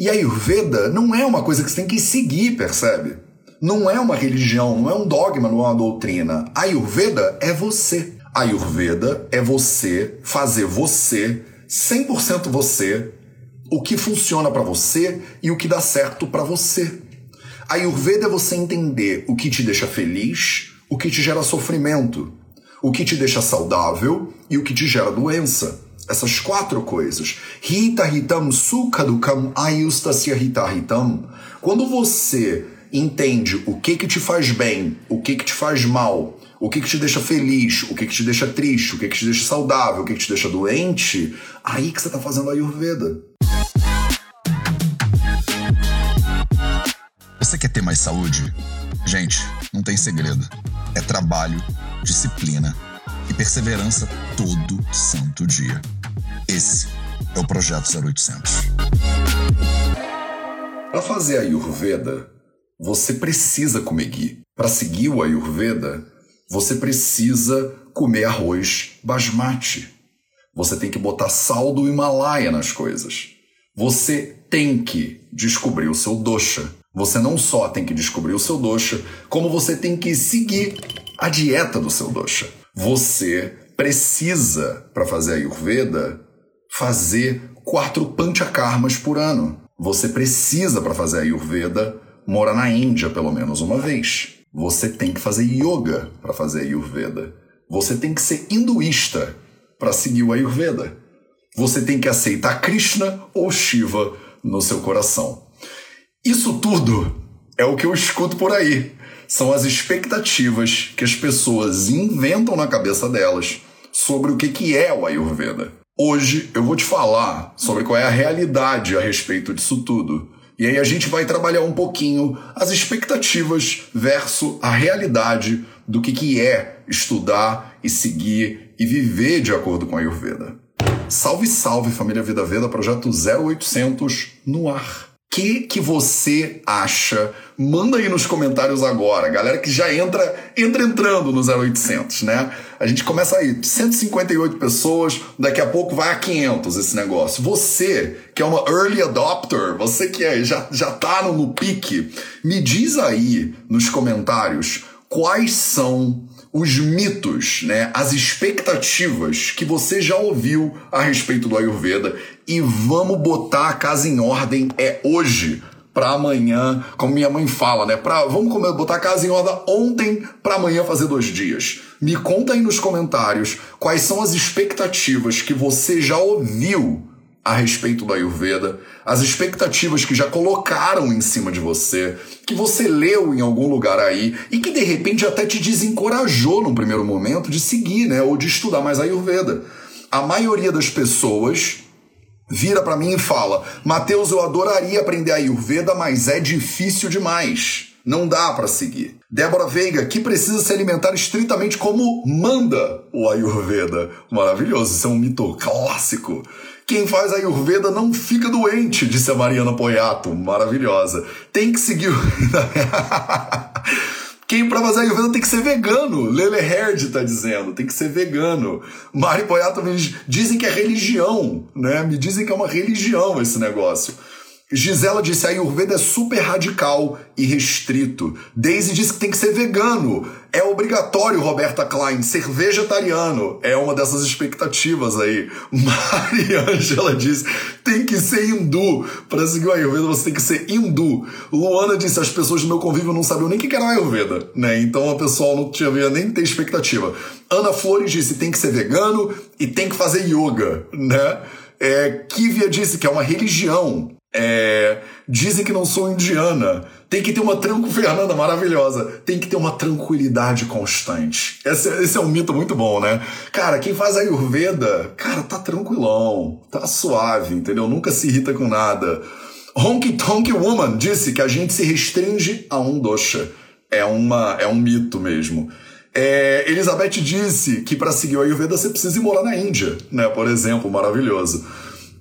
E a Ayurveda não é uma coisa que você tem que seguir, percebe? Não é uma religião, não é um dogma, não é uma doutrina. A Ayurveda é você. A Ayurveda é você fazer você, 100% você, o que funciona para você e o que dá certo para você. A Ayurveda é você entender o que te deixa feliz, o que te gera sofrimento, o que te deixa saudável e o que te gera doença. Essas quatro coisas. Hita hitam sukadukam ayustasya hita hitam. Quando você entende o que que te faz bem, o que que te faz mal, o que que te deixa feliz, o que que te deixa triste, o que que te deixa saudável, o que que te deixa doente, aí que você está fazendo a Ayurveda. Você quer ter mais saúde? Gente, não tem segredo. É trabalho, disciplina e perseverança todo santo dia. Esse é o Projeto 0800. Para fazer a Ayurveda, você precisa comer ghee. Para seguir o Ayurveda, você precisa comer arroz basmati. Você tem que botar sal do Himalaia nas coisas. Você tem que descobrir o seu dosha. Você não só tem que descobrir o seu dosha, como você tem que seguir a dieta do seu dosha. Você precisa, para fazer a Ayurveda, fazer quatro panchakarmas por ano. Você precisa, para fazer a Ayurveda, morar na Índia pelo menos uma vez. Você tem que fazer yoga para fazer a Ayurveda. Você tem que ser hinduísta para seguir o Ayurveda. Você tem que aceitar Krishna ou Shiva no seu coração. Isso tudo é o que eu escuto por aí. São as expectativas que as pessoas inventam na cabeça delas sobre o que é o Ayurveda. Hoje eu vou te falar sobre qual é a realidade a respeito disso tudo. E aí a gente vai trabalhar um pouquinho as expectativas versus a realidade do que, que é estudar e seguir e viver de acordo com a Ayurveda. Salve, salve família Vida Veda, projeto 0800 no ar que que você acha? Manda aí nos comentários agora. Galera que já entra, entra entrando no 0800, né? A gente começa aí, 158 pessoas, daqui a pouco vai a 500 esse negócio. Você, que é uma early adopter, você que é, já, já tá no, no pique, me diz aí nos comentários quais são os mitos, né, as expectativas que você já ouviu a respeito do Ayurveda e vamos botar a casa em ordem é hoje para amanhã, como minha mãe fala, né? Pra, vamos botar a casa em ordem ontem para amanhã fazer dois dias. Me conta aí nos comentários quais são as expectativas que você já ouviu a respeito da Ayurveda, as expectativas que já colocaram em cima de você, que você leu em algum lugar aí e que de repente até te desencorajou num primeiro momento de seguir, né, ou de estudar mais a Ayurveda. A maioria das pessoas vira para mim e fala: "Mateus, eu adoraria aprender a Ayurveda, mas é difícil demais. Não dá para seguir." Débora Veiga, que precisa se alimentar estritamente como manda o Ayurveda. Maravilhoso, isso é um mito clássico. Quem faz Ayurveda não fica doente, disse a Mariana Poiato. Maravilhosa. Tem que seguir. Quem pra fazer Ayurveda tem que ser vegano. Lele Herd tá dizendo, tem que ser vegano. Mari Poiato dizem que é religião, né? Me dizem que é uma religião esse negócio. Gisela disse: a Ayurveda é super radical e restrito. Daisy disse que tem que ser vegano. É obrigatório, Roberta Klein, ser vegetariano. É uma dessas expectativas aí. Mariângela disse: tem que ser hindu. Para seguir o Ayurveda, você tem que ser hindu. Luana disse: as pessoas do meu convívio não sabiam nem o que era Ayurveda, né? Então a pessoa não tinha nem ter expectativa. Ana Flores disse: tem que ser vegano e tem que fazer yoga, né? É, Kivia disse que é uma religião. É, dizem que não sou indiana. Tem que ter uma tranquilidade. Fernanda, maravilhosa. Tem que ter uma tranquilidade constante. Esse, esse, é um mito muito bom, né? Cara, quem faz Ayurveda, cara, tá tranquilão, tá suave, entendeu? Nunca se irrita com nada. Honky Tonk Woman disse que a gente se restringe a um dosha. É, uma, é um mito mesmo. É, Elizabeth disse que para seguir o Ayurveda você precisa ir morar na Índia, né? Por exemplo, maravilhoso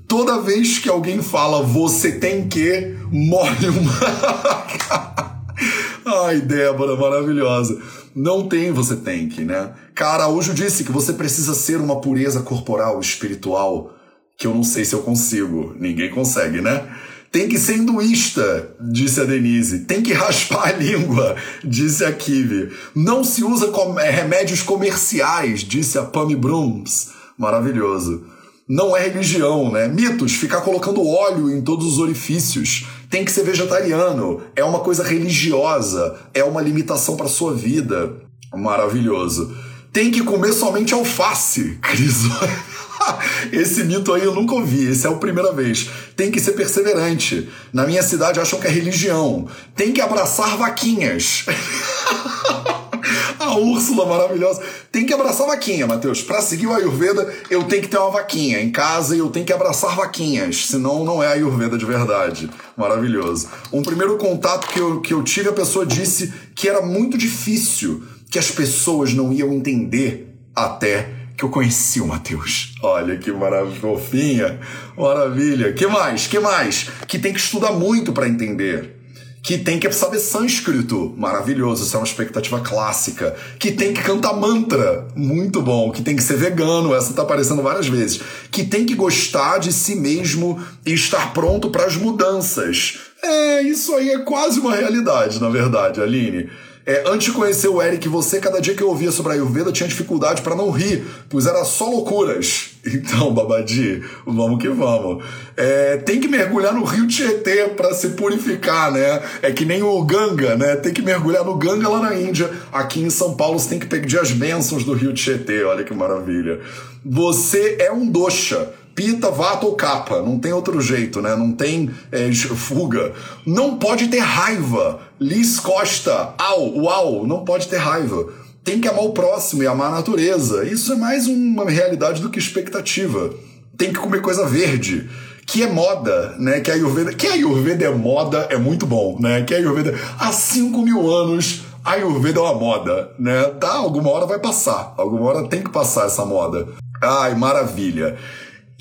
toda vez que alguém fala você tem que, morre uma. Ai, Débora, maravilhosa. Não tem você tem que, né? Cara Araújo disse que você precisa ser uma pureza corporal, espiritual, que eu não sei se eu consigo. Ninguém consegue, né? Tem que ser hinduísta, disse a Denise. Tem que raspar a língua, disse a Kivi. Não se usa com é, remédios comerciais, disse a Pammy Brooms. Maravilhoso. Não é religião, né? Mitos, ficar colocando óleo em todos os orifícios. Tem que ser vegetariano. É uma coisa religiosa. É uma limitação para sua vida. Maravilhoso. Tem que comer somente alface, Cris. Esse mito aí eu nunca ouvi, esse é a primeira vez. Tem que ser perseverante. Na minha cidade acham que é religião. Tem que abraçar vaquinhas. a Úrsula maravilhosa. Tem que abraçar vaquinha, Matheus. Para seguir o Ayurveda, eu tenho que ter uma vaquinha em casa e eu tenho que abraçar vaquinhas. Senão, não é Ayurveda de verdade. Maravilhoso. Um primeiro contato que eu, que eu tive, a pessoa disse que era muito difícil, que as pessoas não iam entender até que eu conheci o Mateus. Olha que maravilha, fofinha, maravilha. Que mais? Que mais? Que tem que estudar muito para entender. Que tem que saber sânscrito, maravilhoso, isso é uma expectativa clássica. Que tem que cantar mantra, muito bom. Que tem que ser vegano, essa tá aparecendo várias vezes. Que tem que gostar de si mesmo e estar pronto para as mudanças. É, isso aí é quase uma realidade, na verdade, Aline. É, antes de conhecer o Eric, você, cada dia que eu ouvia sobre a Ayurveda, tinha dificuldade para não rir, pois era só loucuras. Então, Babadi, vamos que vamos. É, tem que mergulhar no rio Tietê para se purificar, né? É que nem o Ganga, né? Tem que mergulhar no Ganga lá na Índia. Aqui em São Paulo você tem que pedir as bênçãos do rio Tietê, olha que maravilha. Você é um dosha pita, vata ou capa. Não tem outro jeito, né? Não tem é, fuga. Não pode ter raiva. Liz Costa, au, uau, não pode ter raiva. Tem que amar o próximo e amar a natureza. Isso é mais uma realidade do que expectativa. Tem que comer coisa verde que é moda, né? Que a Ayurveda, que a Ayurveda é moda, é muito bom, né? Que a Ayurveda, há 5 mil anos, a Ayurveda é uma moda, né? Tá, alguma hora vai passar, alguma hora tem que passar essa moda. Ai, maravilha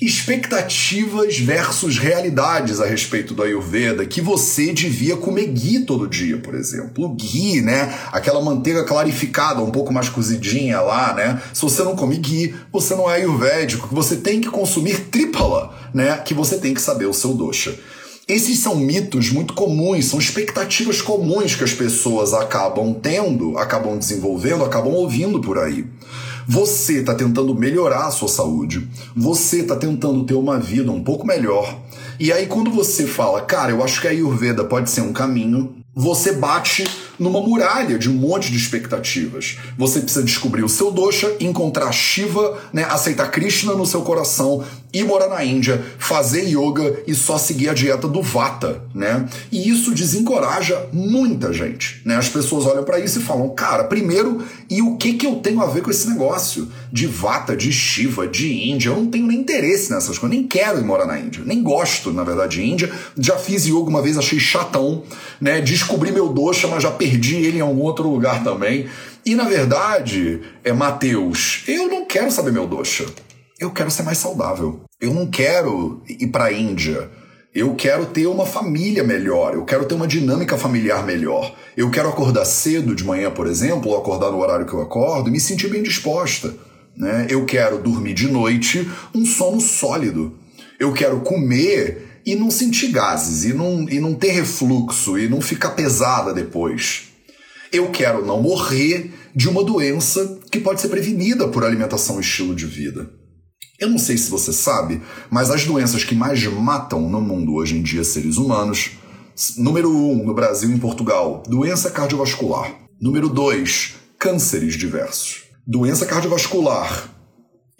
expectativas versus realidades a respeito do Ayurveda, que você devia comer ghee todo dia, por exemplo. O ghee, né? Aquela manteiga clarificada, um pouco mais cozidinha lá, né? Se você não come ghee, você não é ayurvédico, você tem que consumir trípala, né? Que você tem que saber o seu dosha. Esses são mitos muito comuns, são expectativas comuns que as pessoas acabam tendo, acabam desenvolvendo, acabam ouvindo por aí. Você está tentando melhorar a sua saúde, você está tentando ter uma vida um pouco melhor. E aí, quando você fala, cara, eu acho que a Ayurveda pode ser um caminho, você bate numa muralha de um monte de expectativas. Você precisa descobrir o seu dosha, encontrar Shiva, né, aceitar Krishna no seu coração, ir morar na Índia, fazer yoga e só seguir a dieta do Vata, né? E isso desencoraja muita gente, né? As pessoas olham para isso e falam: "Cara, primeiro, e o que que eu tenho a ver com esse negócio de Vata, de Shiva, de Índia? Eu não tenho nem interesse nessas coisas, nem quero ir morar na Índia, nem gosto, na verdade, de Índia. Já fiz yoga uma vez, achei chatão, né? Descobri meu dosha, mas já perdi ele em algum outro lugar também. E na verdade, é Mateus, eu não quero saber meu dosha eu quero ser mais saudável. Eu não quero ir para a Índia. Eu quero ter uma família melhor, eu quero ter uma dinâmica familiar melhor. Eu quero acordar cedo de manhã, por exemplo, ou acordar no horário que eu acordo e me sentir bem disposta. Né? Eu quero dormir de noite um sono sólido. Eu quero comer e não sentir gases, e não, e não ter refluxo, e não ficar pesada depois. Eu quero não morrer de uma doença que pode ser prevenida por alimentação e estilo de vida. Eu não sei se você sabe, mas as doenças que mais matam no mundo hoje em dia seres humanos, número 1 um, no Brasil e em Portugal, doença cardiovascular. Número 2, cânceres diversos. Doença cardiovascular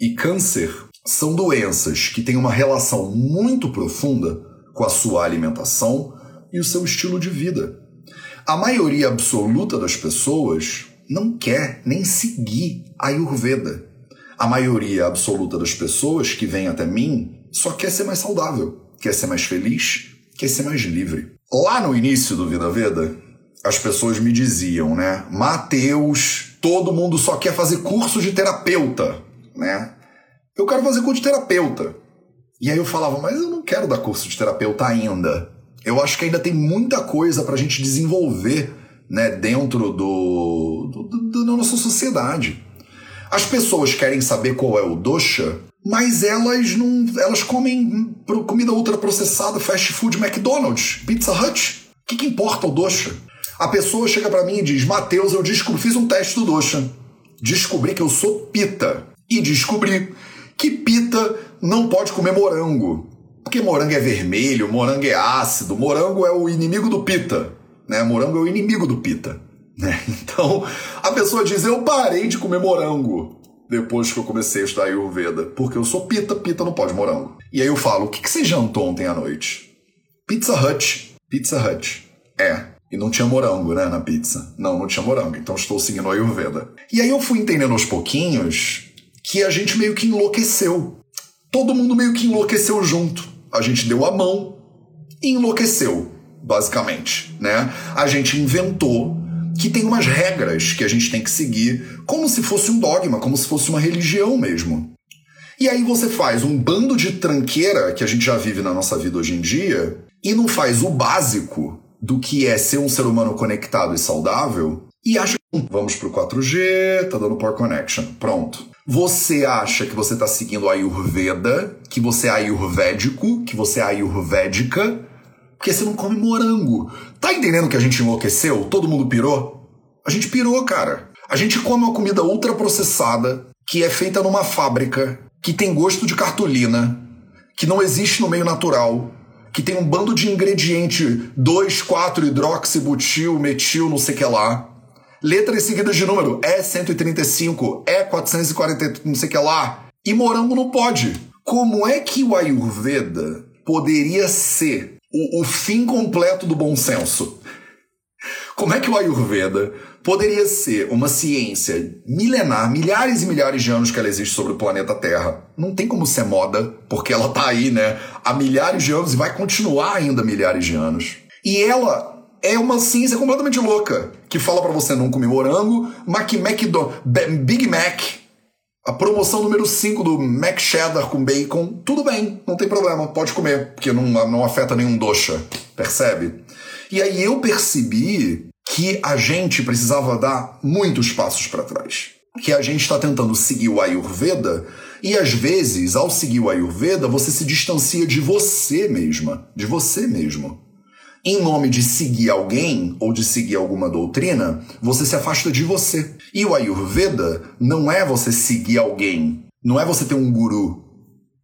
e câncer são doenças que têm uma relação muito profunda com a sua alimentação e o seu estilo de vida. A maioria absoluta das pessoas não quer nem seguir a Ayurveda a maioria absoluta das pessoas que vem até mim só quer ser mais saudável, quer ser mais feliz, quer ser mais livre. Lá no início do Vida Veda, as pessoas me diziam, né? Mateus, todo mundo só quer fazer curso de terapeuta, né? Eu quero fazer curso de terapeuta. E aí eu falava, mas eu não quero dar curso de terapeuta ainda. Eu acho que ainda tem muita coisa para a gente desenvolver, né, dentro do, do, do da nossa sociedade. As pessoas querem saber qual é o dosha mas elas não. Elas comem comida ultraprocessada, fast food, McDonald's, Pizza Hut. O que, que importa o doxa? A pessoa chega para mim e diz: Mateus, eu fiz um teste do doxa. Descobri que eu sou pita. E descobri que pita não pode comer morango. Porque morango é vermelho, morango é ácido, morango é o inimigo do pita. Né? Morango é o inimigo do pita. Né? Então, a pessoa diz: Eu parei de comer morango depois que eu comecei a estudar Ayurveda, porque eu sou pita, pita não pode morango. E aí eu falo: O que, que você jantou ontem à noite? Pizza Hut. Pizza Hut. É. E não tinha morango, né, na pizza. Não, não tinha morango. Então estou seguindo a Ayurveda. E aí eu fui entendendo aos pouquinhos que a gente meio que enlouqueceu. Todo mundo meio que enlouqueceu junto. A gente deu a mão e enlouqueceu, basicamente, né? A gente inventou que tem umas regras que a gente tem que seguir, como se fosse um dogma, como se fosse uma religião mesmo. E aí você faz um bando de tranqueira que a gente já vive na nossa vida hoje em dia e não faz o básico do que é ser um ser humano conectado e saudável e acha que hum, vamos pro 4G, tá dando power connection, pronto. Você acha que você tá seguindo a Ayurveda, que você é ayurvédico, que você é ayurvédica, porque você não come morango. Tá entendendo que a gente enlouqueceu? Todo mundo pirou? A gente pirou, cara. A gente come uma comida ultraprocessada, que é feita numa fábrica, que tem gosto de cartolina, que não existe no meio natural, que tem um bando de ingrediente 2, 4, hidroxibutil, metil, não sei que lá. Letras seguidas de número, E135, E440, não sei que lá. E morango não pode. Como é que o Ayurveda poderia ser o, o fim completo do bom senso. Como é que o Ayurveda poderia ser uma ciência milenar, milhares e milhares de anos que ela existe sobre o planeta Terra? Não tem como ser moda, porque ela tá aí, né, há milhares de anos e vai continuar ainda milhares de anos. E ela é uma ciência completamente louca, que fala para você não comer morango, Mac, do, Big Mac a promoção número 5 do Mac Cheddar com bacon, tudo bem, não tem problema, pode comer, porque não, não afeta nenhum doxa, percebe? E aí eu percebi que a gente precisava dar muitos passos para trás. Que a gente está tentando seguir o Ayurveda e às vezes, ao seguir o Ayurveda, você se distancia de você mesma, de você mesmo em nome de seguir alguém ou de seguir alguma doutrina, você se afasta de você. E o Ayurveda não é você seguir alguém, não é você ter um guru,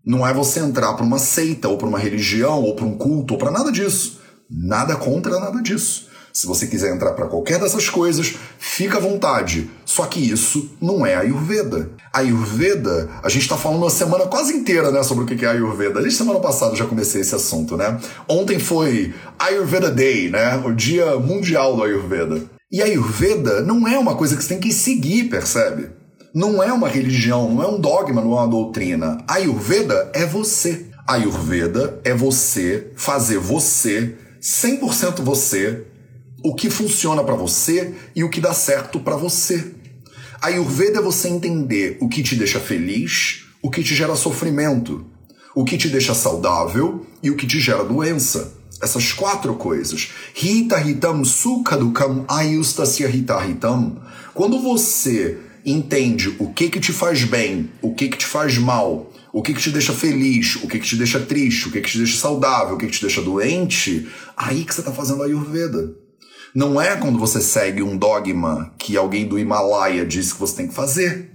não é você entrar para uma seita ou para uma religião ou para um culto ou para nada disso. Nada contra nada disso. Se você quiser entrar para qualquer dessas coisas, fica à vontade. Só que isso não é Ayurveda. Ayurveda, a gente está falando uma semana quase inteira né, sobre o que é Ayurveda. Desde semana passada já comecei esse assunto, né? Ontem foi Ayurveda Day, né? O Dia Mundial do Ayurveda. E Ayurveda não é uma coisa que você tem que seguir, percebe? Não é uma religião, não é um dogma, não é uma doutrina. Ayurveda é você. Ayurveda é você fazer você, 100% você, o que funciona para você e o que dá certo para você. A Ayurveda é você entender o que te deixa feliz, o que te gera sofrimento, o que te deixa saudável e o que te gera doença. Essas quatro coisas. Hita hitam sukha dukam ayustasya hita hitam. Quando você entende o que que te faz bem, o que que te faz mal, o que, que te deixa feliz, o que, que te deixa triste, o que, que te deixa saudável, o que, que te deixa doente, aí que você está fazendo a Ayurveda. Não é quando você segue um dogma que alguém do Himalaia diz que você tem que fazer.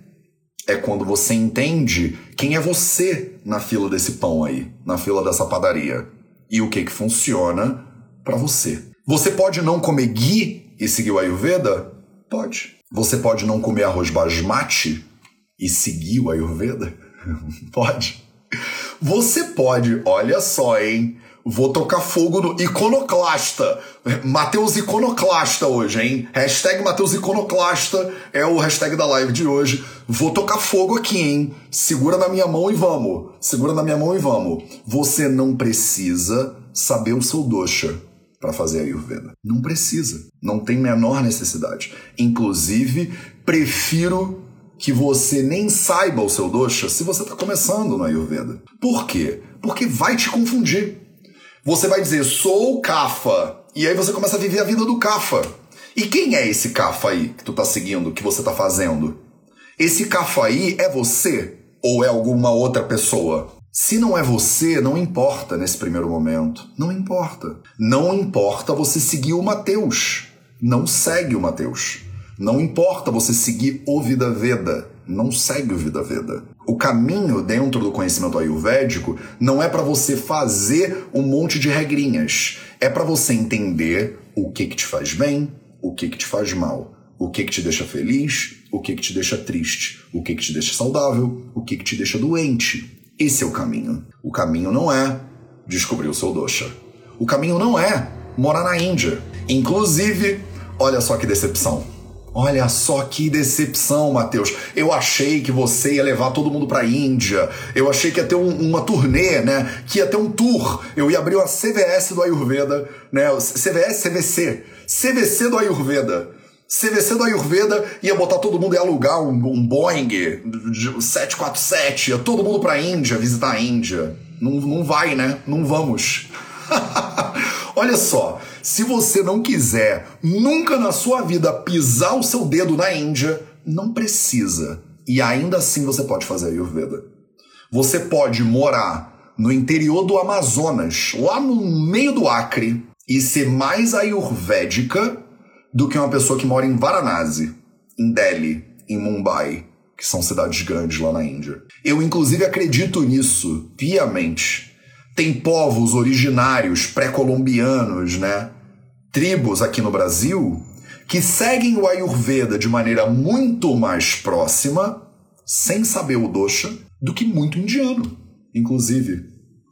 É quando você entende quem é você na fila desse pão aí, na fila dessa padaria. E o que que funciona para você. Você pode não comer ghee e seguir o Ayurveda? Pode. Você pode não comer arroz basmati e seguir o Ayurveda? pode. Você pode, olha só, hein? Vou tocar fogo no iconoclasta. Mateus Iconoclasta hoje, hein? Hashtag Mateus Iconoclasta é o hashtag da live de hoje. Vou tocar fogo aqui, hein? Segura na minha mão e vamos. Segura na minha mão e vamos. Você não precisa saber o seu dosha para fazer a Ayurveda. Não precisa. Não tem menor necessidade. Inclusive, prefiro que você nem saiba o seu dosha se você está começando na Ayurveda. Por quê? Porque vai te confundir. Você vai dizer, sou Kafa. E aí você começa a viver a vida do Kafa. E quem é esse Kafa aí que tu tá seguindo, que você tá fazendo? Esse Kafa aí é você? ou é alguma outra pessoa? Se não é você, não importa nesse primeiro momento. Não importa. Não importa você seguir o Mateus. Não segue o Mateus. Não importa você seguir o Vida Veda. Não segue o Vida Veda. O caminho dentro do conhecimento ayurvédico não é para você fazer um monte de regrinhas. É para você entender o que, que te faz bem, o que, que te faz mal, o que, que te deixa feliz, o que, que te deixa triste, o que, que te deixa saudável, o que, que te deixa doente. Esse é o caminho. O caminho não é descobrir o seu dosha. O caminho não é morar na Índia. Inclusive, olha só que decepção. Olha só que decepção, Matheus. Eu achei que você ia levar todo mundo pra Índia. Eu achei que ia ter um, uma turnê, né? Que ia ter um tour. Eu ia abrir uma CVS do Ayurveda, né? CVS, CVC. CVC do Ayurveda. CVC do Ayurveda ia botar todo mundo, ia alugar um, um Boeing 747, ia todo mundo pra Índia, visitar a Índia. Não, não vai, né? Não vamos. Olha só, se você não quiser nunca na sua vida pisar o seu dedo na Índia, não precisa. E ainda assim você pode fazer Ayurveda. Você pode morar no interior do Amazonas, lá no meio do Acre, e ser mais ayurvédica do que uma pessoa que mora em Varanasi, em Delhi, em Mumbai, que são cidades grandes lá na Índia. Eu, inclusive, acredito nisso piamente. Tem povos originários pré-colombianos, né? Tribos aqui no Brasil que seguem o Ayurveda de maneira muito mais próxima, sem saber o dosha, do que muito indiano, inclusive.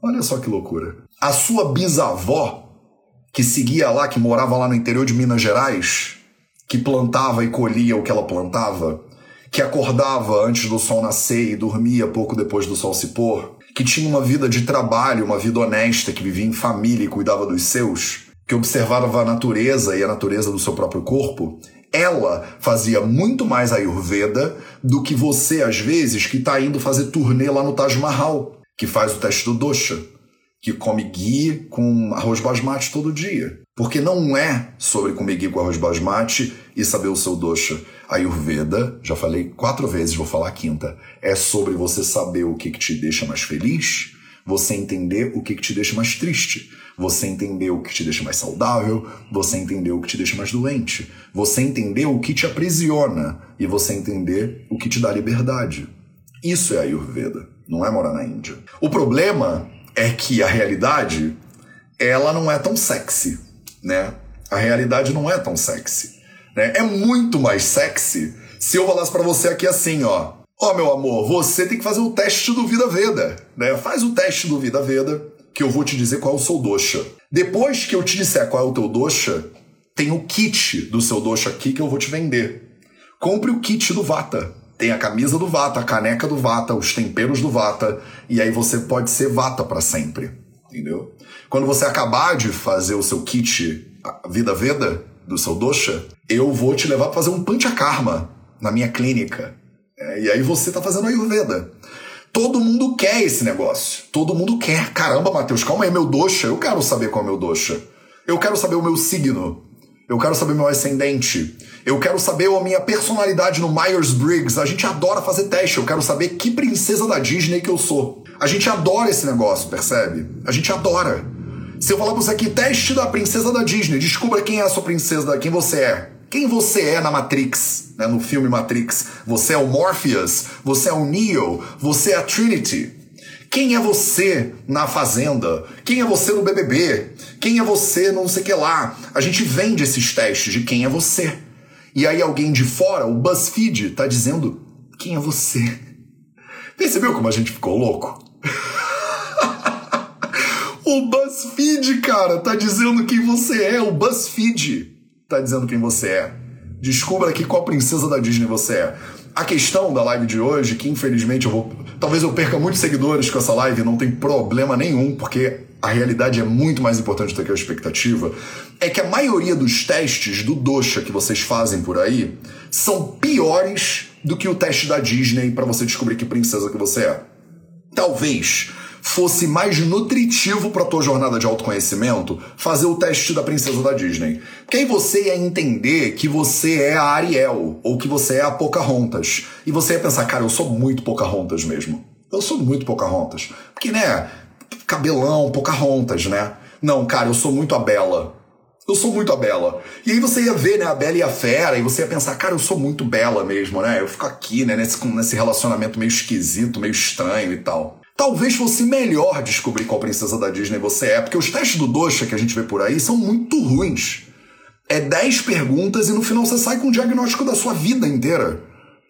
Olha só que loucura. A sua bisavó que seguia lá, que morava lá no interior de Minas Gerais, que plantava e colhia o que ela plantava, que acordava antes do sol nascer e dormia pouco depois do sol se pôr, que tinha uma vida de trabalho, uma vida honesta, que vivia em família e cuidava dos seus, que observava a natureza e a natureza do seu próprio corpo, ela fazia muito mais Ayurveda do que você, às vezes, que está indo fazer turnê lá no Taj Mahal, que faz o teste do dosha que come ghee com arroz basmati todo dia. Porque não é sobre comer ghee com arroz basmati e saber o seu dosha. Ayurveda, já falei quatro vezes, vou falar a quinta, é sobre você saber o que, que te deixa mais feliz, você entender o que, que te deixa mais triste, você entender o que te deixa mais saudável, você entender o que te deixa mais doente, você entender o que te aprisiona e você entender o que te dá liberdade. Isso é Ayurveda, não é morar na Índia. O problema é que a realidade ela não é tão sexy, né? A realidade não é tão sexy. Né? É muito mais sexy se eu falasse para você aqui assim, ó. Ó, oh, meu amor, você tem que fazer o teste do Vida Veda, né? Faz o teste do Vida Veda, que eu vou te dizer qual é o seu dosha. Depois que eu te disser qual é o teu dosha, tem o kit do seu dosha aqui que eu vou te vender. Compre o kit do Vata. Tem a camisa do Vata, a caneca do Vata, os temperos do Vata, e aí você pode ser Vata para sempre, entendeu? Quando você acabar de fazer o seu kit Vida Veda, do seu dosha, eu vou te levar para fazer um Panchakarma na minha clínica. É, e aí você tá fazendo Ayurveda. Todo mundo quer esse negócio. Todo mundo quer. Caramba, Matheus, calma aí, meu dosha. Eu quero saber qual é o meu dosha. Eu quero saber o meu signo. Eu quero saber meu ascendente. Eu quero saber a minha personalidade no Myers-Briggs. A gente adora fazer teste. Eu quero saber que princesa da Disney que eu sou. A gente adora esse negócio, percebe? A gente adora. Se eu falar pra você aqui, teste da princesa da Disney, descubra quem é a sua princesa, quem você é. Quem você é na Matrix, né, no filme Matrix. Você é o Morpheus, você é o Neo, você é a Trinity. Quem é você na Fazenda? Quem é você no BBB? Quem é você não sei que lá? A gente vende esses testes de quem é você. E aí alguém de fora, o BuzzFeed, tá dizendo quem é você. Percebeu como a gente ficou louco? o BuzzFeed, cara, tá dizendo quem você é. O BuzzFeed tá dizendo quem você é. Descubra aqui qual princesa da Disney você é. A questão da live de hoje, que infelizmente eu vou. Talvez eu perca muitos seguidores com essa live, não tem problema nenhum, porque a realidade é muito mais importante do que a expectativa. É que a maioria dos testes do Dosha que vocês fazem por aí são piores do que o teste da Disney para você descobrir que princesa que você é. Talvez fosse mais nutritivo para tua jornada de autoconhecimento fazer o teste da princesa da Disney. Aí você ia entender que você é a Ariel ou que você é a Pocahontas. E você ia pensar, cara, eu sou muito Pocahontas mesmo. Eu sou muito Pocahontas. Porque, né, cabelão, Pocahontas, né? Não, cara, eu sou muito a Bela. Eu sou muito a Bela. E aí você ia ver, né, a Bela e a Fera, e você ia pensar, cara, eu sou muito Bela mesmo, né? Eu fico aqui, né, nesse, nesse relacionamento meio esquisito, meio estranho e tal. Talvez fosse melhor descobrir qual princesa da Disney você é, porque os testes do Doxa que a gente vê por aí são muito ruins. É 10 perguntas e no final você sai com um diagnóstico da sua vida inteira.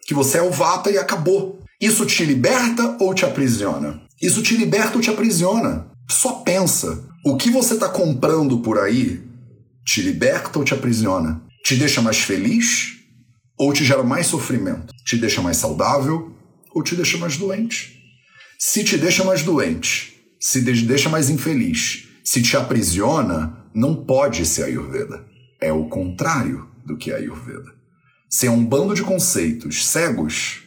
Que você é o Vata e acabou. Isso te liberta ou te aprisiona? Isso te liberta ou te aprisiona? Só pensa. O que você está comprando por aí te liberta ou te aprisiona? Te deixa mais feliz ou te gera mais sofrimento? Te deixa mais saudável ou te deixa mais doente? Se te deixa mais doente, se te deixa mais infeliz, se te aprisiona, não pode ser Ayurveda. É o contrário do que é Ayurveda. Se é um bando de conceitos cegos,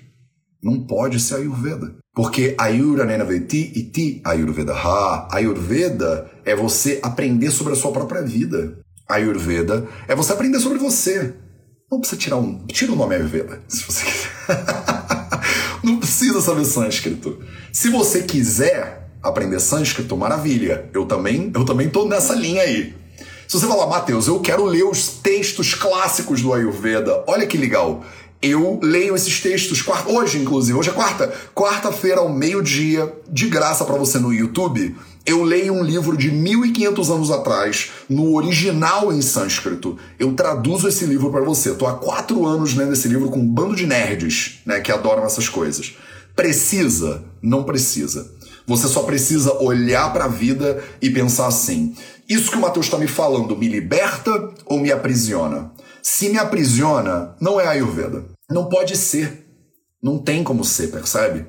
não pode ser Ayurveda. Porque Ayura Nenaveti Iti Ayurveda Ha. Ayurveda é você aprender sobre a sua própria vida. Ayurveda é você aprender sobre você. Não precisa tirar um. Tira o nome Ayurveda, se você quiser. precisa saber sânscrito. Se você quiser aprender sânscrito, maravilha. Eu também, eu também tô nessa linha aí. Se você falar, Matheus, eu quero ler os textos clássicos do Ayurveda, olha que legal. Eu leio esses textos hoje, inclusive, hoje é quarta, quarta-feira ao meio-dia, de graça para você no YouTube. Eu leio um livro de 1500 anos atrás, no original em sânscrito. Eu traduzo esse livro para você. Estou há quatro anos lendo esse livro com um bando de nerds, né, que adoram essas coisas. Precisa? Não precisa. Você só precisa olhar para a vida e pensar assim: isso que o Mateus está me falando me liberta ou me aprisiona? Se me aprisiona, não é Ayurveda. Não pode ser. Não tem como ser, percebe?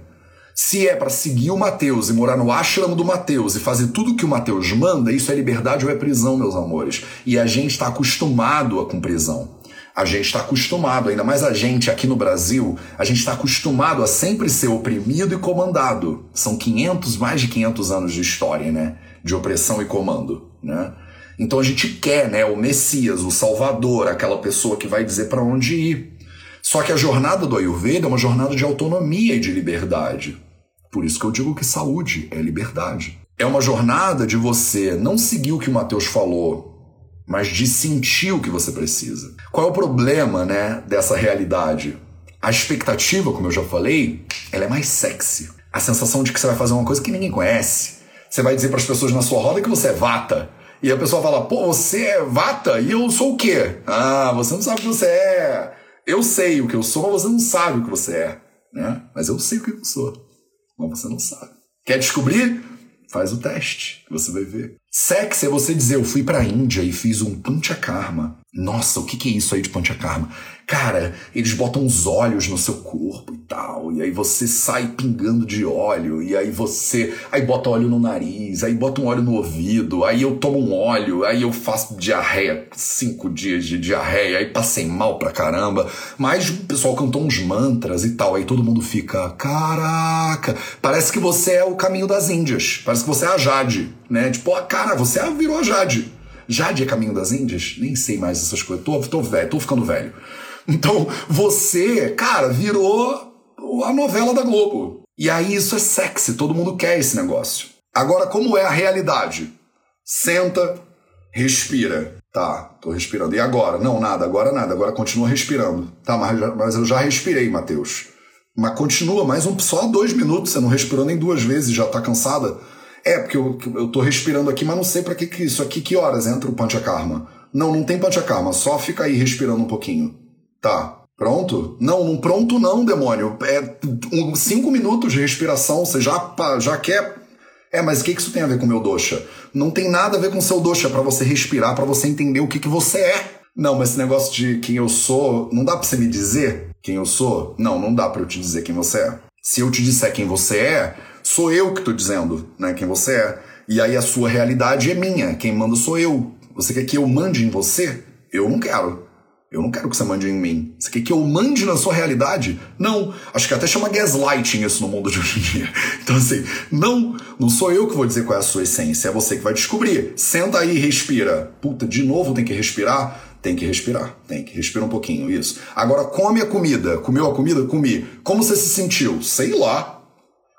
Se é para seguir o Mateus e morar no ashram do Mateus e fazer tudo que o Mateus manda, isso é liberdade ou é prisão, meus amores. E a gente está acostumado com prisão. A gente está acostumado, ainda mais a gente aqui no Brasil, a gente está acostumado a sempre ser oprimido e comandado. São 500, mais de 500 anos de história, né? De opressão e comando, né? Então a gente quer, né, o Messias, o Salvador, aquela pessoa que vai dizer para onde ir. Só que a jornada do Ayurveda é uma jornada de autonomia e de liberdade. Por isso que eu digo que saúde é liberdade. É uma jornada de você não seguir o que o Mateus falou, mas de sentir o que você precisa. Qual é o problema, né, dessa realidade? A expectativa, como eu já falei, ela é mais sexy. A sensação de que você vai fazer uma coisa que ninguém conhece. Você vai dizer para as pessoas na sua roda que você é vata. E a pessoa fala, pô, você é vata e eu sou o quê? Ah, você não sabe o que você é. Eu sei o que eu sou, mas você não sabe o que você é. Né? Mas eu sei o que eu sou. Mas você não sabe. Quer descobrir? Faz o teste, você vai ver. Sexy é você dizer, eu fui pra Índia e fiz um panchakarma. Nossa, o que, que é isso aí de panchakarma? Cara, eles botam os olhos no seu corpo e tal, e aí você sai pingando de óleo, e aí você. Aí bota óleo no nariz, aí bota um óleo no ouvido, aí eu tomo um óleo, aí eu faço diarreia, cinco dias de diarreia, aí passei mal pra caramba. Mas o pessoal cantou uns mantras e tal, aí todo mundo fica, caraca, parece que você é o caminho das Índias, parece que você é a Jade, né? Tipo, ah, cara, você virou a Jade. Jade é caminho das Índias? Nem sei mais essas coisas, tô, tô velho, tô ficando velho. Então, você, cara, virou a novela da Globo. E aí isso é sexy, todo mundo quer esse negócio. Agora, como é a realidade? Senta, respira. Tá, tô respirando. E agora? Não, nada, agora nada, agora continua respirando. Tá, mas, mas eu já respirei, Matheus. Mas continua mais um, só dois minutos, você não respirou nem duas vezes, já tá cansada. É, porque eu, eu tô respirando aqui, mas não sei para que, que isso aqui, que horas entra o Panchakarma. Não, não tem Panchakarma, só fica aí respirando um pouquinho. Tá. Pronto? Não, não pronto não, demônio. É um, cinco minutos de respiração, você já, já quer. É, mas o que isso tem a ver com o meu dosha? Não tem nada a ver com o seu dosha, para você respirar, para você entender o que, que você é. Não, mas esse negócio de quem eu sou, não dá pra você me dizer quem eu sou? Não, não dá para eu te dizer quem você é. Se eu te disser quem você é, sou eu que tô dizendo, né, quem você é. E aí a sua realidade é minha, quem manda sou eu. Você quer que eu mande em você? Eu não quero. Eu não quero que você mande em mim. Você quer que eu mande na sua realidade? Não. Acho que até chama gaslighting isso no mundo de hoje em dia. Então, assim, não, não sou eu que vou dizer qual é a sua essência, é você que vai descobrir. Senta aí e respira. Puta, de novo tem que respirar? Tem que respirar, tem que respirar um pouquinho, isso. Agora, come a comida. Comeu a comida? Comi. Como você se sentiu? Sei lá.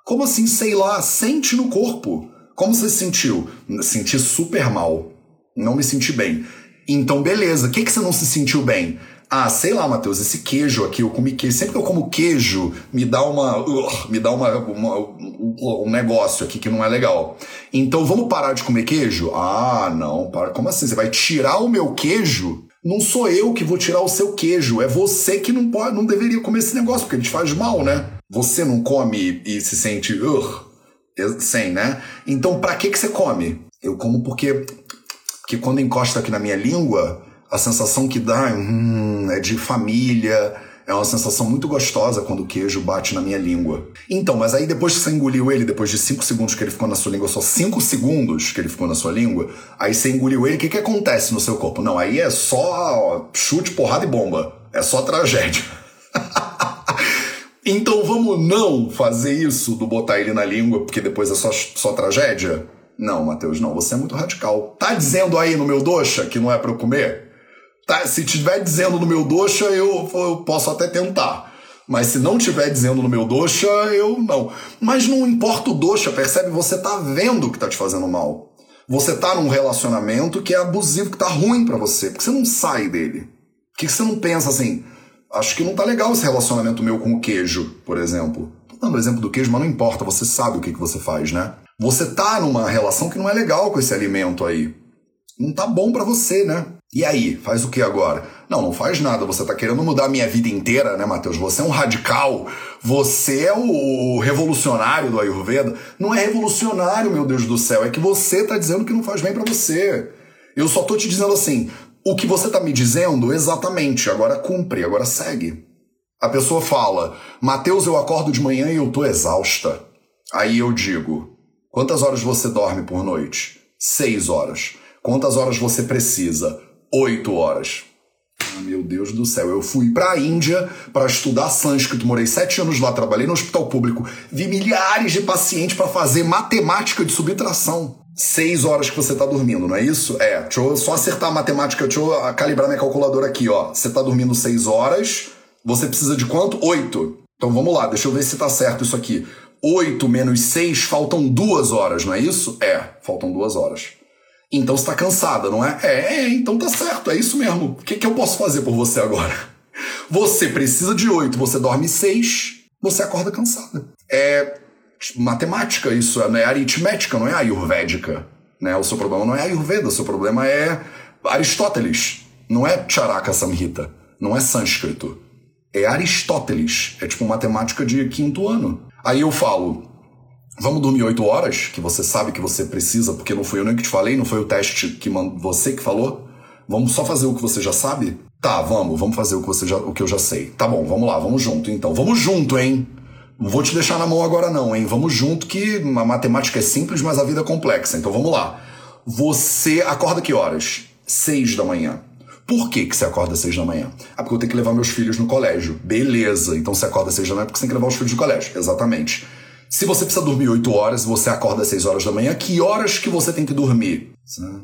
Como assim, sei lá? Sente no corpo. Como você se sentiu? Senti super mal. Não me senti bem. Então, beleza. O que, que você não se sentiu bem? Ah, sei lá, Matheus, esse queijo aqui, eu comi queijo. Sempre que eu como queijo, me dá uma. Uh, me dá uma, uma, um negócio aqui que não é legal. Então vamos parar de comer queijo? Ah, não, para. Como assim? Você vai tirar o meu queijo? Não sou eu que vou tirar o seu queijo. É você que não pode, não deveria comer esse negócio, porque ele te faz mal, né? Você não come e se sente. Uh, sem, né? Então, pra que, que você come? Eu como porque que quando encosta aqui na minha língua, a sensação que dá hum, é de família, é uma sensação muito gostosa quando o queijo bate na minha língua. Então, mas aí depois que você engoliu ele, depois de 5 segundos que ele ficou na sua língua, só 5 segundos que ele ficou na sua língua, aí você engoliu ele, o que, que acontece no seu corpo? Não, aí é só chute, porrada e bomba. É só tragédia. então vamos não fazer isso do botar ele na língua, porque depois é só, só tragédia? Não, Matheus, não, você é muito radical. Tá dizendo aí no meu doxa que não é para eu comer? Tá, se tiver dizendo no meu doxa, eu, eu posso até tentar. Mas se não tiver dizendo no meu doxa, eu não. Mas não importa o doxa, percebe? Você tá vendo que tá te fazendo mal. Você tá num relacionamento que é abusivo, que tá ruim para você, porque você não sai dele. Por que você não pensa assim? Acho que não tá legal esse relacionamento meu com o queijo, por exemplo. Tô dando o exemplo do queijo, mas não importa, você sabe o que, que você faz, né? Você tá numa relação que não é legal com esse alimento aí. Não tá bom para você, né? E aí, faz o que agora? Não, não faz nada. Você tá querendo mudar a minha vida inteira, né, Matheus? Você é um radical. Você é o revolucionário do Ayurveda. Não é revolucionário, meu Deus do céu. É que você tá dizendo que não faz bem para você. Eu só tô te dizendo assim: o que você tá me dizendo, exatamente. Agora cumpre, agora segue. A pessoa fala: Matheus, eu acordo de manhã e eu tô exausta. Aí eu digo: Quantas horas você dorme por noite? Seis horas. Quantas horas você precisa? Oito horas. Ah, meu Deus do céu, eu fui para a Índia para estudar sânscrito, morei sete anos lá, trabalhei no hospital público, vi milhares de pacientes para fazer matemática de subtração. Seis horas que você tá dormindo, não é isso? É, deixa eu só acertar a matemática, deixa eu calibrar minha calculadora aqui, ó. Você tá dormindo seis horas, você precisa de quanto? Oito. Então vamos lá, deixa eu ver se tá certo isso aqui. 8 menos 6 faltam duas horas, não é isso? É, faltam duas horas. Então você tá cansada, não é? É, é então tá certo, é isso mesmo. O que, que eu posso fazer por você agora? Você precisa de 8, você dorme 6, você acorda cansada. É matemática isso, não é aritmética, não é ayurvédica. Né? O seu problema não é Ayurveda, o seu problema é Aristóteles. Não é Charaka Samhita, não é sânscrito. É Aristóteles. É tipo matemática de quinto ano. Aí eu falo, vamos dormir 8 horas, que você sabe que você precisa, porque não foi eu nem que te falei, não foi o teste que você que falou. Vamos só fazer o que você já sabe? Tá, vamos, vamos fazer o que, você já, o que eu já sei. Tá bom, vamos lá, vamos junto então. Vamos junto, hein? Não vou te deixar na mão agora não, hein? Vamos junto que a matemática é simples, mas a vida é complexa. Então vamos lá. Você acorda que horas? Seis da manhã. Por que, que você acorda às seis da manhã? Ah, porque eu tenho que levar meus filhos no colégio. Beleza, então você acorda às seis da manhã porque você tem que levar os filhos no colégio. Exatamente. Se você precisa dormir 8 horas, você acorda às 6 horas da manhã, que horas que você tem que dormir?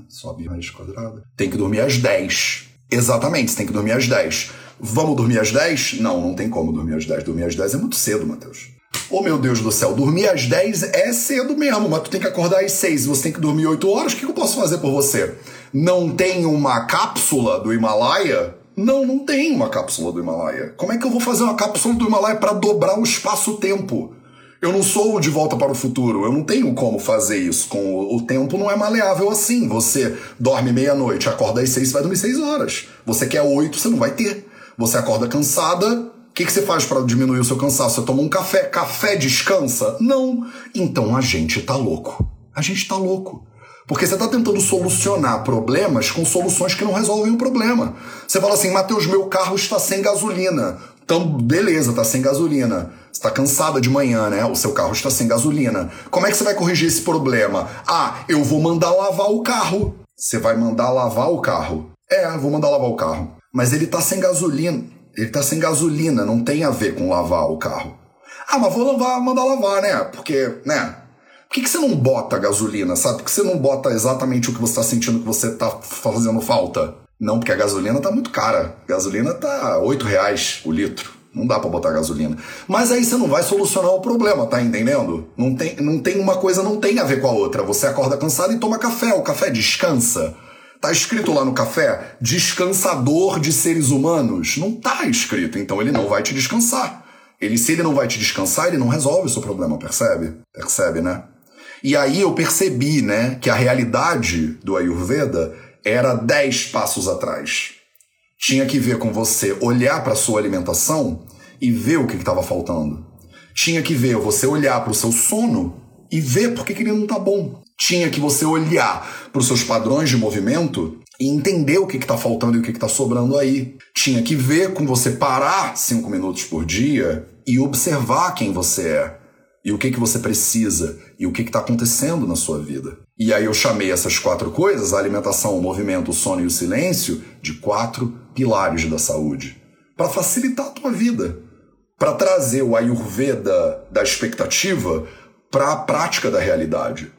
Sobe raiz quadrada. Tem que dormir às 10. Exatamente, você tem que dormir às 10. Vamos dormir às 10? Não, não tem como dormir às 10. Dormir às 10 é muito cedo, Matheus. Oh, meu Deus do céu, dormir às 10 é cedo mesmo, mas tu tem que acordar às 6 você tem que dormir 8 horas, o que eu posso fazer por você? Não tem uma cápsula do Himalaia? Não, não tem uma cápsula do Himalaia. Como é que eu vou fazer uma cápsula do Himalaia para dobrar o espaço-tempo? Eu não sou de volta para o futuro, eu não tenho como fazer isso. Com o, tempo não é maleável assim. Você dorme meia-noite, acorda às seis, vai dormir seis horas. Você quer oito, você não vai ter. Você acorda cansada, o que, que você faz para diminuir o seu cansaço? Você toma um café, café descansa? Não. Então a gente tá louco. A gente tá louco. Porque você está tentando solucionar problemas com soluções que não resolvem o problema. Você fala assim, Matheus, meu carro está sem gasolina. Então, beleza, está sem gasolina. Você está cansada de manhã, né? O seu carro está sem gasolina. Como é que você vai corrigir esse problema? Ah, eu vou mandar lavar o carro. Você vai mandar lavar o carro. É, vou mandar lavar o carro. mas ele tá sem gasolina. Ele tá sem gasolina, não tem a ver com lavar o carro. Ah, mas vou lavar, mandar lavar, né? Porque, né? Por que, que você não bota gasolina, sabe? Por que você não bota exatamente o que você tá sentindo que você tá fazendo falta? Não, porque a gasolina tá muito cara. Gasolina tá 8 reais o litro. Não dá para botar gasolina. Mas aí você não vai solucionar o problema, tá entendendo? Não tem, não tem uma coisa não tem a ver com a outra. Você acorda cansado e toma café. O café descansa. Tá escrito lá no café descansador de seres humanos. Não tá escrito, então ele não vai te descansar. Ele, se ele não vai te descansar, ele não resolve o seu problema, percebe? Percebe, né? E aí eu percebi, né, que a realidade do Ayurveda era dez passos atrás tinha que ver com você olhar para sua alimentação e ver o que estava faltando. Tinha que ver você olhar para o seu sono e ver por que, que ele não está bom. Tinha que você olhar para os seus padrões de movimento e entender o que está faltando e o que está sobrando aí. Tinha que ver com você parar cinco minutos por dia e observar quem você é e o que, que você precisa e o que está acontecendo na sua vida. E aí eu chamei essas quatro coisas, a alimentação, o movimento, o sono e o silêncio, de quatro pilares da saúde, para facilitar a tua vida, para trazer o Ayurveda da expectativa para a prática da realidade.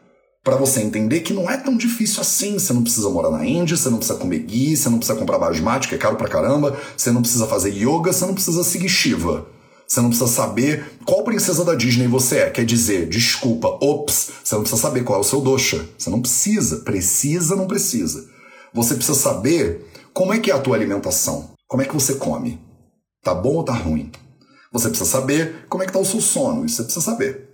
Para você entender que não é tão difícil assim. Você não precisa morar na Índia, você não precisa comer ghee, você não precisa comprar basmati, que é caro pra caramba, você não precisa fazer yoga, você não precisa seguir Shiva. Você não precisa saber qual princesa da Disney você é. Quer dizer, desculpa, ops, você não precisa saber qual é o seu dosha. Você não precisa. Precisa, não precisa. Você precisa saber como é que é a tua alimentação. Como é que você come. Tá bom ou tá ruim? Você precisa saber como é que tá o seu sono. Isso você precisa saber.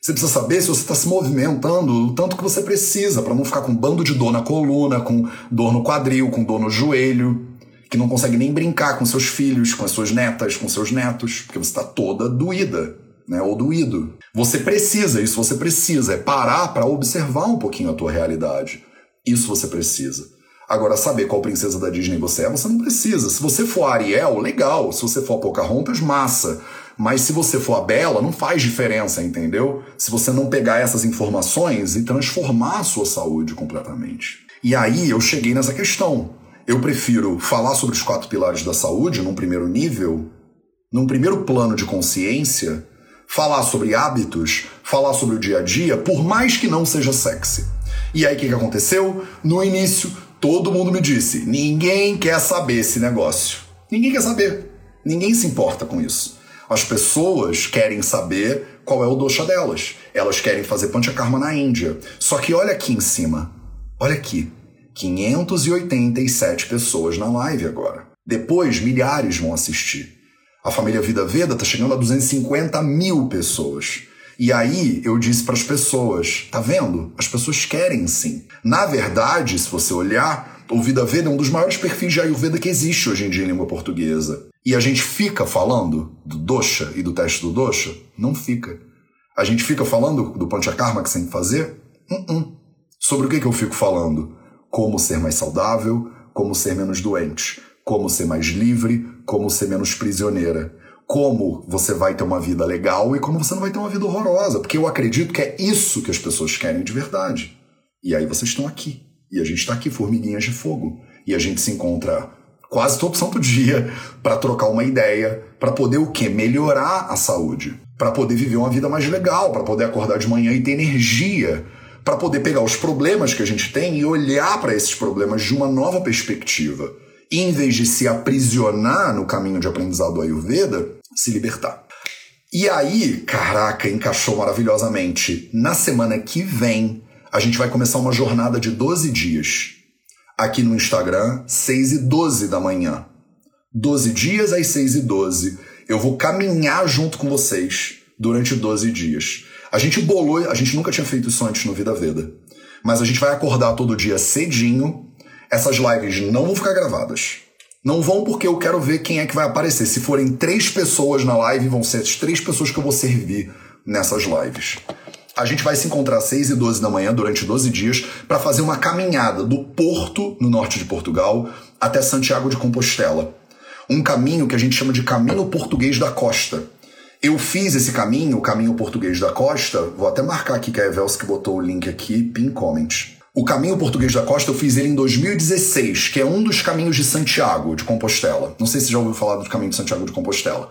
Você precisa saber se você está se movimentando o tanto que você precisa para não ficar com um bando de dor na coluna, com dor no quadril, com dor no joelho que não consegue nem brincar com seus filhos, com as suas netas, com seus netos, porque você está toda doída, né? Ou doído. Você precisa, isso você precisa, é parar para observar um pouquinho a tua realidade. Isso você precisa. Agora, saber qual princesa da Disney você é, você não precisa. Se você for a Ariel, legal. Se você for a Pocahontas, massa. Mas se você for a Bela, não faz diferença, entendeu? Se você não pegar essas informações e transformar a sua saúde completamente. E aí eu cheguei nessa questão. Eu prefiro falar sobre os quatro pilares da saúde num primeiro nível, num primeiro plano de consciência, falar sobre hábitos, falar sobre o dia a dia, por mais que não seja sexy. E aí o que, que aconteceu? No início, todo mundo me disse: ninguém quer saber esse negócio. Ninguém quer saber. Ninguém se importa com isso. As pessoas querem saber qual é o dosha delas. Elas querem fazer panchakarma na Índia. Só que olha aqui em cima. Olha aqui. 587 pessoas na live agora. Depois, milhares vão assistir. A família Vida Veda está chegando a 250 mil pessoas. E aí eu disse para as pessoas: tá vendo? As pessoas querem sim. Na verdade, se você olhar, o Vida Veda é um dos maiores perfis de Ayurveda que existe hoje em dia em língua portuguesa. E a gente fica falando do dosha e do teste do dosha? Não fica. A gente fica falando do panchakarma que você tem que fazer? Uh -uh. Sobre o que, que eu fico falando? Como ser mais saudável, como ser menos doente, como ser mais livre, como ser menos prisioneira. Como você vai ter uma vida legal e como você não vai ter uma vida horrorosa. Porque eu acredito que é isso que as pessoas querem de verdade. E aí vocês estão aqui. E a gente está aqui, formiguinhas de fogo. E a gente se encontra quase todo santo dia para trocar uma ideia, para poder o quê? Melhorar a saúde, para poder viver uma vida mais legal, para poder acordar de manhã e ter energia para poder pegar os problemas que a gente tem e olhar para esses problemas de uma nova perspectiva. E, em vez de se aprisionar no caminho de aprendizado do Ayurveda, se libertar. E aí, caraca, encaixou maravilhosamente. Na semana que vem, a gente vai começar uma jornada de 12 dias. Aqui no Instagram, 6 e 12 da manhã. 12 dias às 6 e 12. Eu vou caminhar junto com vocês durante 12 dias. A gente bolou, a gente nunca tinha feito isso antes no Vida Veda. Mas a gente vai acordar todo dia cedinho. Essas lives não vão ficar gravadas. Não vão porque eu quero ver quem é que vai aparecer. Se forem três pessoas na live, vão ser as três pessoas que eu vou servir nessas lives. A gente vai se encontrar às 6 e 12 da manhã durante 12 dias para fazer uma caminhada do Porto, no norte de Portugal, até Santiago de Compostela. Um caminho que a gente chama de Caminho Português da Costa eu fiz esse caminho, o caminho português da costa, vou até marcar aqui que a Evels que botou o link aqui, pin comment. O caminho português da costa eu fiz ele em 2016, que é um dos caminhos de Santiago de Compostela. Não sei se já ouviu falar do caminho de Santiago de Compostela.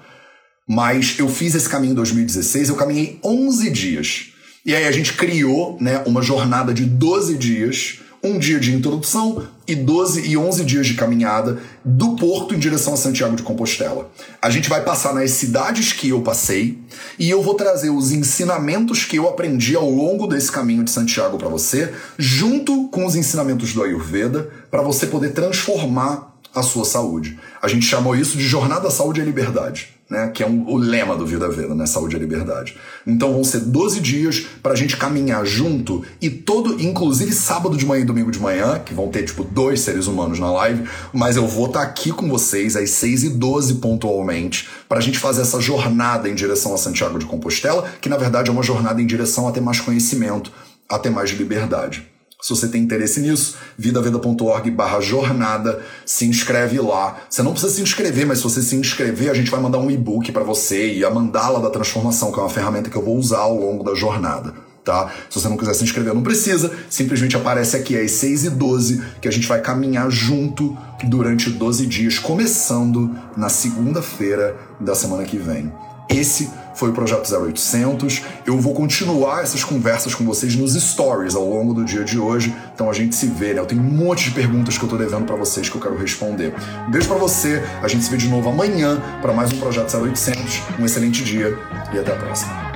Mas eu fiz esse caminho em 2016, eu caminhei 11 dias. E aí a gente criou né, uma jornada de 12 dias um dia de introdução e 12 e 11 dias de caminhada do Porto em direção a Santiago de Compostela. A gente vai passar nas cidades que eu passei e eu vou trazer os ensinamentos que eu aprendi ao longo desse caminho de Santiago para você, junto com os ensinamentos do Ayurveda, para você poder transformar a sua saúde. A gente chamou isso de Jornada Saúde e Liberdade né, que é um, o lema do Vida Veda, né, saúde e liberdade. Então vão ser 12 dias para a gente caminhar junto e todo, inclusive sábado de manhã e domingo de manhã, que vão ter tipo dois seres humanos na live, mas eu vou estar tá aqui com vocês às 6 e 12 pontualmente para a gente fazer essa jornada em direção a Santiago de Compostela, que na verdade é uma jornada em direção a ter mais conhecimento, a ter mais liberdade. Se você tem interesse nisso, vidaveda.org barra jornada, se inscreve lá. Você não precisa se inscrever, mas se você se inscrever, a gente vai mandar um e-book para você e a mandala da transformação, que é uma ferramenta que eu vou usar ao longo da jornada. Tá? Se você não quiser se inscrever, não precisa. Simplesmente aparece aqui às 6 e 12 que a gente vai caminhar junto durante 12 dias, começando na segunda-feira da semana que vem. Esse foi o Projeto 0800. Eu vou continuar essas conversas com vocês nos stories ao longo do dia de hoje. Então a gente se vê, né? Eu tenho um monte de perguntas que eu tô devendo para vocês que eu quero responder. Um beijo para você. A gente se vê de novo amanhã para mais um Projeto 0800. Um excelente dia e até a próxima.